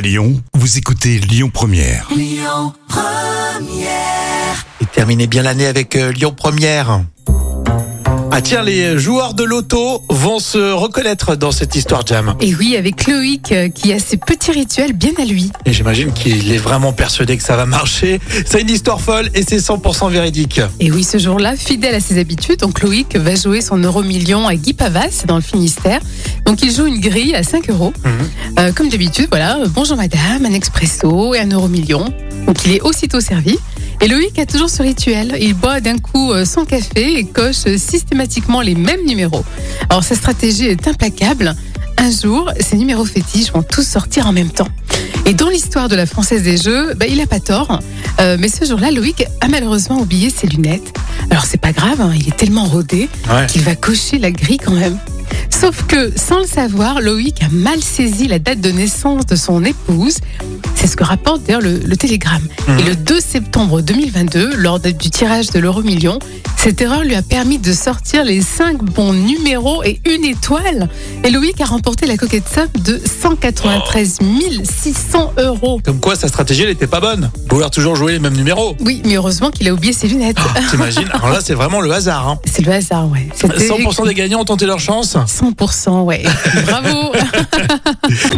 Lyon, vous écoutez Lyon Première. Et terminez bien l'année avec euh, Lyon Première. Ah tiens, les joueurs de loto vont se reconnaître dans cette histoire Jam. Et oui, avec Loïc euh, qui a ses petits rituels bien à lui. Et j'imagine qu'il est vraiment persuadé que ça va marcher. C'est une histoire folle et c'est 100% véridique. Et oui, ce jour-là, fidèle à ses habitudes, donc Loïc va jouer son euro million à Guy Pavas dans le Finistère. Donc il joue une grille à 5 euros. Euh, comme d'habitude, voilà, bonjour madame, un expresso et un euro million. Donc il est aussitôt servi. Et Loïc a toujours ce rituel. Il boit d'un coup euh, son café et coche euh, systématiquement les mêmes numéros. Alors sa stratégie est implacable. Un jour, ces numéros fétiches vont tous sortir en même temps. Et dans l'histoire de la Française des Jeux, bah, il a pas tort. Euh, mais ce jour-là, Loïc a malheureusement oublié ses lunettes. Alors c'est pas grave, hein, il est tellement rodé Ouais. qu'il va cocher la grille quand même. Sauf que, sans le savoir, Loïc a mal saisi la date de naissance de son épouse. Rapporte d'ailleurs le, le Télégramme. Mhm. Et le 2 septembre 2022, lors de- du tirage de l'euro million, cette erreur lui a permis de sortir les 5 bons numéros et une étoile. Et Loïc a remporté la coquette somme de 193 600 euros. Comme quoi sa stratégie elle était pas bonne. Vouloir toujours jouer les mêmes numéros. Oui, mais heureusement qu'il a oublié ses lunettes. T'imagines Alors là c'est vraiment le hasard. Hein. C'est le hasard, ouais. C'était 100% des gagnants ont tenté leur chance. 100%, ouais. Bravo.